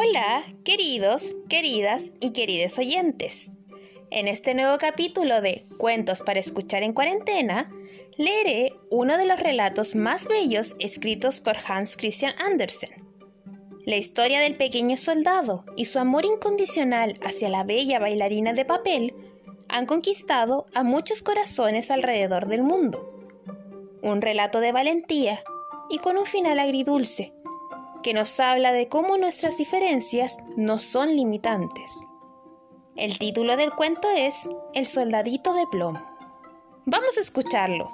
Hola, queridos, queridas y queridos oyentes. En este nuevo capítulo de Cuentos para escuchar en cuarentena, leeré uno de los relatos más bellos escritos por Hans Christian Andersen. La historia del pequeño soldado y su amor incondicional hacia la bella bailarina de papel han conquistado a muchos corazones alrededor del mundo. Un relato de valentía y con un final agridulce que nos habla de cómo nuestras diferencias no son limitantes. El título del cuento es El soldadito de plomo. Vamos a escucharlo.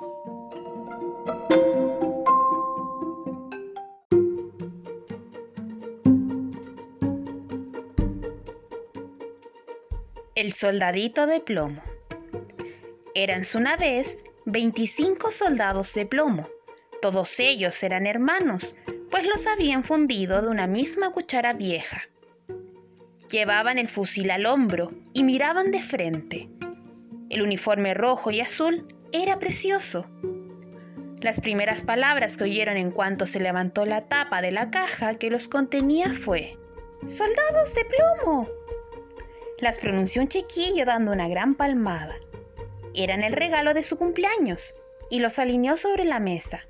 El soldadito de plomo. Eran una vez 25 soldados de plomo. Todos ellos eran hermanos, pues los habían fundido de una misma cuchara vieja. Llevaban el fusil al hombro y miraban de frente. El uniforme rojo y azul era precioso. Las primeras palabras que oyeron en cuanto se levantó la tapa de la caja que los contenía fue ¡Soldados de plomo! Las pronunció un chiquillo dando una gran palmada. Eran el regalo de su cumpleaños y los alineó sobre la mesa.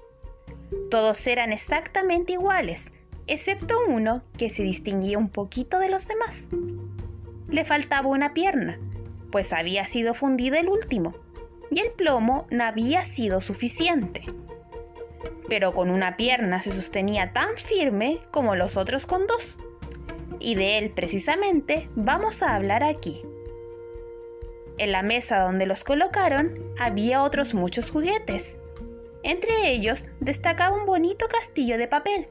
Todos eran exactamente iguales, excepto uno que se distinguía un poquito de los demás. Le faltaba una pierna, pues había sido fundido el último, y el plomo no había sido suficiente. Pero con una pierna se sostenía tan firme como los otros con dos. Y de él precisamente vamos a hablar aquí. En la mesa donde los colocaron había otros muchos juguetes, entre ellos destacaba un bonito castillo de papel,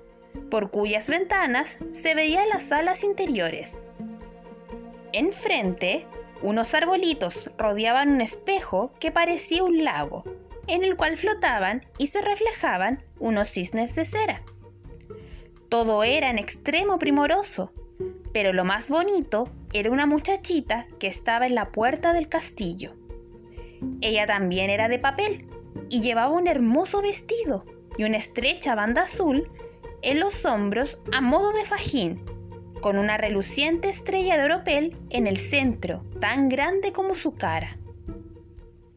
por cuyas ventanas se veían las salas interiores. Enfrente, unos arbolitos rodeaban un espejo que parecía un lago, en el cual flotaban y se reflejaban unos cisnes de cera. Todo era en extremo primoroso, pero lo más bonito era una muchachita que estaba en la puerta del castillo. Ella también era de papel, y llevaba un hermoso vestido y una estrecha banda azul en los hombros a modo de fajín, con una reluciente estrella de oropel en el centro, tan grande como su cara.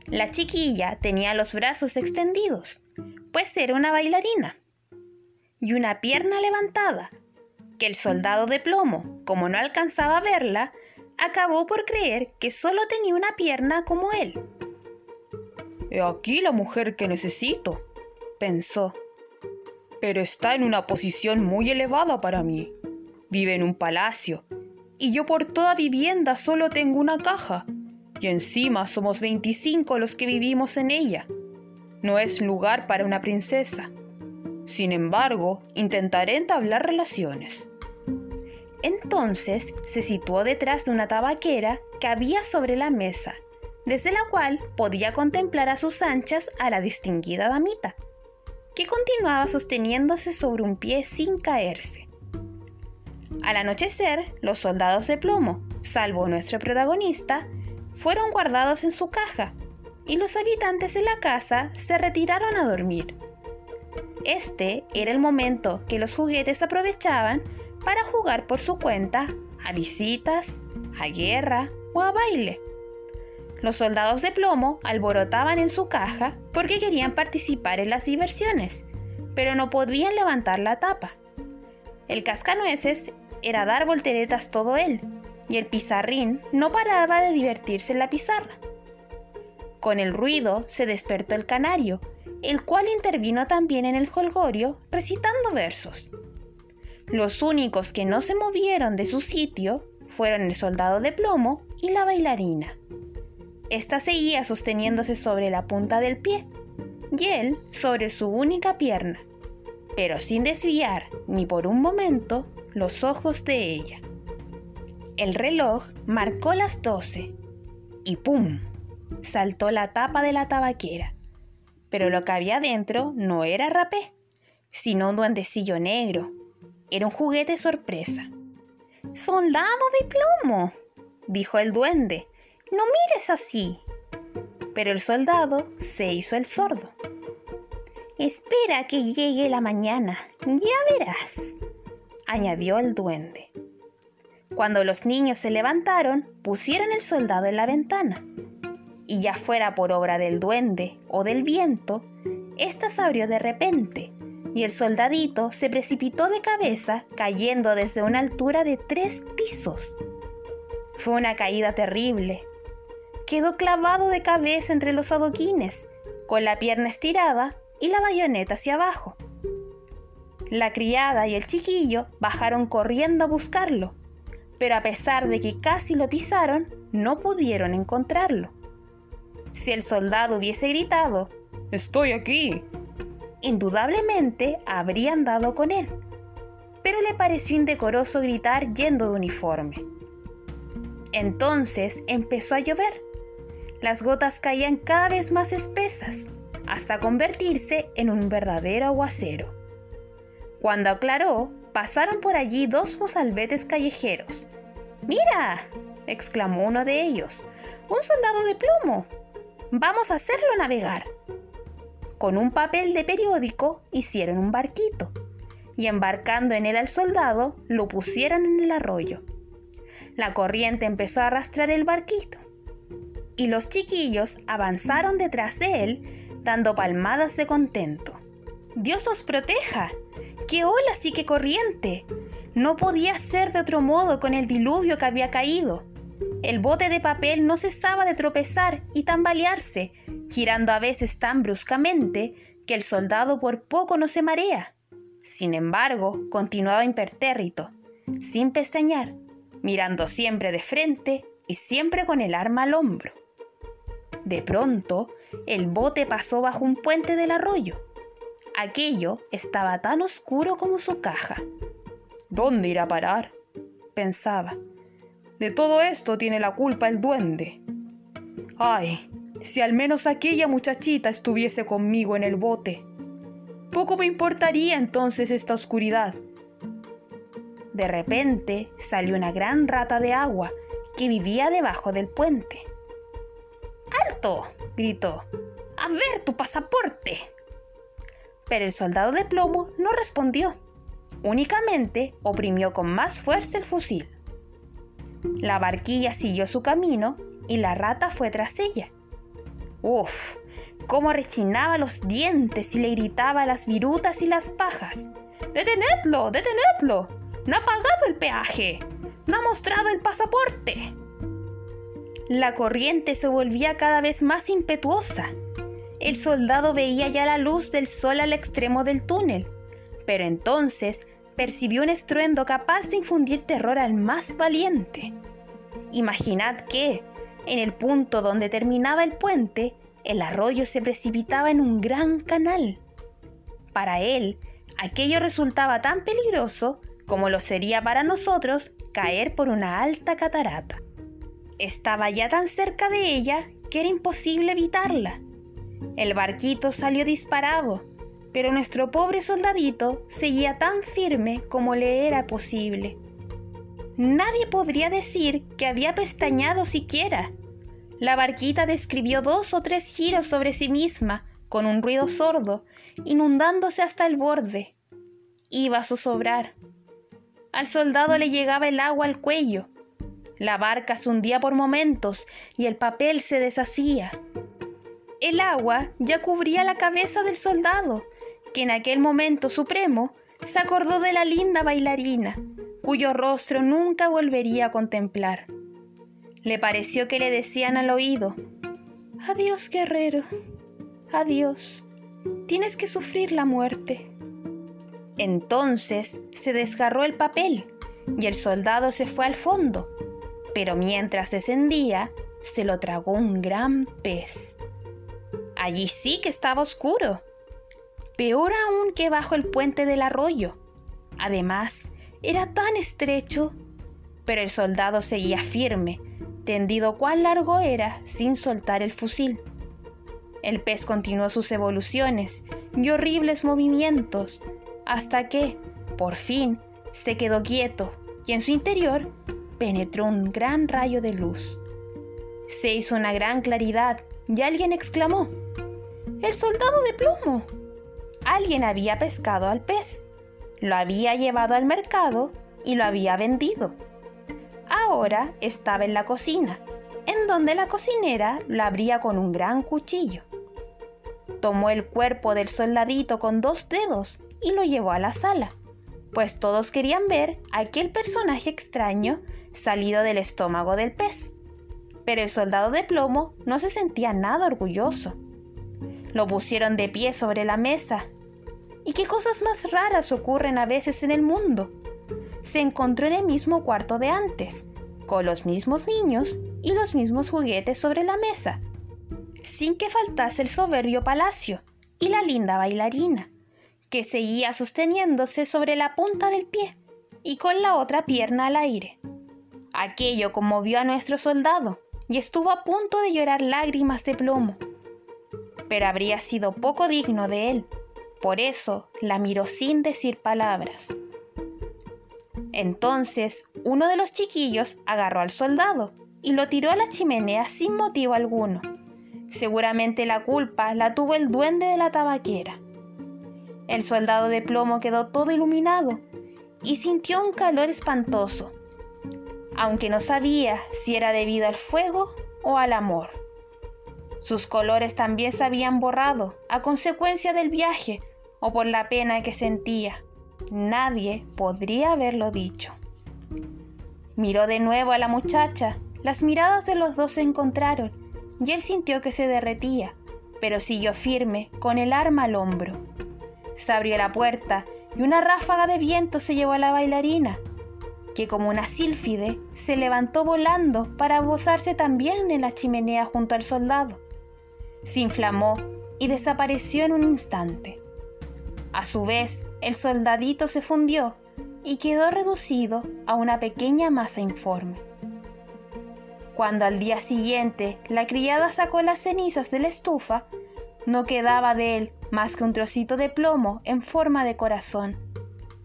La chiquilla tenía los brazos extendidos, pues era una bailarina, y una pierna levantada, que el soldado de plomo, como no alcanzaba a verla, acabó por creer que solo tenía una pierna como él. He aquí la mujer que necesito, pensó. Pero está en una posición muy elevada para mí. Vive en un palacio, y yo por toda vivienda solo tengo una caja, y encima somos 25 los que vivimos en ella. No es lugar para una princesa. Sin embargo, intentaré entablar relaciones. Entonces se situó detrás de una tabaquera que había sobre la mesa desde la cual podía contemplar a sus anchas a la distinguida damita, que continuaba sosteniéndose sobre un pie sin caerse. Al anochecer, los soldados de plomo, salvo nuestro protagonista, fueron guardados en su caja y los habitantes de la casa se retiraron a dormir. Este era el momento que los juguetes aprovechaban para jugar por su cuenta a visitas, a guerra o a baile. Los soldados de plomo alborotaban en su caja porque querían participar en las diversiones, pero no podían levantar la tapa. El cascanueces era dar volteretas todo él, y el pizarrín no paraba de divertirse en la pizarra. Con el ruido se despertó el canario, el cual intervino también en el holgorio recitando versos. Los únicos que no se movieron de su sitio fueron el soldado de plomo y la bailarina. Esta seguía sosteniéndose sobre la punta del pie y él sobre su única pierna, pero sin desviar ni por un momento los ojos de ella. El reloj marcó las doce y ¡pum! saltó la tapa de la tabaquera. Pero lo que había dentro no era rapé, sino un duendecillo negro. Era un juguete sorpresa. ¡Soldado de plomo! dijo el duende, no mires así. Pero el soldado se hizo el sordo. Espera que llegue la mañana, ya verás, añadió el duende. Cuando los niños se levantaron, pusieron el soldado en la ventana. Y ya fuera por obra del duende o del viento, ésta se abrió de repente y el soldadito se precipitó de cabeza cayendo desde una altura de tres pisos. Fue una caída terrible. Quedó clavado de cabeza entre los adoquines, con la pierna estirada y la bayoneta hacia abajo. La criada y el chiquillo bajaron corriendo a buscarlo, pero a pesar de que casi lo pisaron, no pudieron encontrarlo. Si el soldado hubiese gritado, Estoy aquí, indudablemente habrían dado con él, pero le pareció indecoroso gritar yendo de uniforme. Entonces empezó a llover. Las gotas caían cada vez más espesas, hasta convertirse en un verdadero aguacero. Cuando aclaró, pasaron por allí dos mozalbetes callejeros. ¡Mira! exclamó uno de ellos. ¡Un soldado de plomo! Vamos a hacerlo navegar. Con un papel de periódico hicieron un barquito y embarcando en él al soldado lo pusieron en el arroyo. La corriente empezó a arrastrar el barquito y los chiquillos avanzaron detrás de él dando palmadas de contento. Dios os proteja. ¡Qué ola sí que corriente! No podía ser de otro modo con el diluvio que había caído. El bote de papel no cesaba de tropezar y tambalearse, girando a veces tan bruscamente que el soldado por poco no se marea. Sin embargo, continuaba impertérrito, sin pestañear, mirando siempre de frente y siempre con el arma al hombro. De pronto, el bote pasó bajo un puente del arroyo. Aquello estaba tan oscuro como su caja. ¿Dónde irá a parar? pensaba. De todo esto tiene la culpa el duende. Ay, si al menos aquella muchachita estuviese conmigo en el bote. Poco me importaría entonces esta oscuridad. De repente salió una gran rata de agua que vivía debajo del puente. Gritó. ¡A ver tu pasaporte! Pero el soldado de plomo no respondió. Únicamente oprimió con más fuerza el fusil. La barquilla siguió su camino y la rata fue tras ella. Uf, cómo rechinaba los dientes y le gritaba a las virutas y las pajas. ¡Detenedlo! ¡Detenedlo! ¡No ha pagado el peaje! ¡No ha mostrado el pasaporte! La corriente se volvía cada vez más impetuosa. El soldado veía ya la luz del sol al extremo del túnel, pero entonces percibió un estruendo capaz de infundir terror al más valiente. Imaginad que, en el punto donde terminaba el puente, el arroyo se precipitaba en un gran canal. Para él, aquello resultaba tan peligroso como lo sería para nosotros caer por una alta catarata. Estaba ya tan cerca de ella que era imposible evitarla. El barquito salió disparado, pero nuestro pobre soldadito seguía tan firme como le era posible. Nadie podría decir que había pestañado siquiera. La barquita describió dos o tres giros sobre sí misma, con un ruido sordo, inundándose hasta el borde. Iba a zozobrar. Al soldado le llegaba el agua al cuello. La barca se hundía por momentos y el papel se deshacía. El agua ya cubría la cabeza del soldado, que en aquel momento supremo se acordó de la linda bailarina, cuyo rostro nunca volvería a contemplar. Le pareció que le decían al oído, Adiós, guerrero, adiós, tienes que sufrir la muerte. Entonces se desgarró el papel y el soldado se fue al fondo, pero mientras descendía, se lo tragó un gran pez. Allí sí que estaba oscuro, peor aún que bajo el puente del arroyo. Además, era tan estrecho. Pero el soldado seguía firme, tendido cuán largo era, sin soltar el fusil. El pez continuó sus evoluciones y horribles movimientos, hasta que, por fin, se quedó quieto y en su interior penetró un gran rayo de luz. Se hizo una gran claridad y alguien exclamó, ¡El soldado de plomo! Alguien había pescado al pez lo había llevado al mercado y lo había vendido. ahora estaba en la cocina, en donde la cocinera la abría con un gran cuchillo. Tomó el cuerpo del soldadito con dos dedos y lo llevó a la sala, pues todos querían ver a aquel personaje extraño salido del estómago del pez. Pero el soldado de plomo no se sentía nada orgulloso. Lo pusieron de pie sobre la mesa. ¿Y qué cosas más raras ocurren a veces en el mundo? Se encontró en el mismo cuarto de antes, con los mismos niños y los mismos juguetes sobre la mesa, sin que faltase el soberbio palacio y la linda bailarina, que seguía sosteniéndose sobre la punta del pie y con la otra pierna al aire. Aquello conmovió a nuestro soldado y estuvo a punto de llorar lágrimas de plomo. Pero habría sido poco digno de él, por eso la miró sin decir palabras. Entonces uno de los chiquillos agarró al soldado y lo tiró a la chimenea sin motivo alguno. Seguramente la culpa la tuvo el duende de la tabaquera. El soldado de plomo quedó todo iluminado y sintió un calor espantoso, aunque no sabía si era debido al fuego o al amor. Sus colores también se habían borrado a consecuencia del viaje o por la pena que sentía. Nadie podría haberlo dicho. Miró de nuevo a la muchacha, las miradas de los dos se encontraron y él sintió que se derretía, pero siguió firme, con el arma al hombro. Se abrió la puerta y una ráfaga de viento se llevó a la bailarina, que como una sílfide se levantó volando para posarse también en la chimenea junto al soldado. Se inflamó y desapareció en un instante. A su vez, el soldadito se fundió y quedó reducido a una pequeña masa informe. Cuando al día siguiente la criada sacó las cenizas de la estufa, no quedaba de él más que un trocito de plomo en forma de corazón.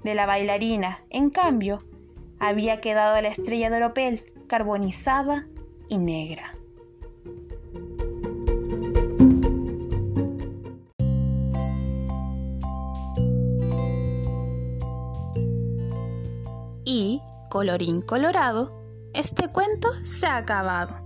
De la bailarina, en cambio, había quedado la estrella de oropel carbonizada y negra. Y, colorín colorado, este cuento se ha acabado.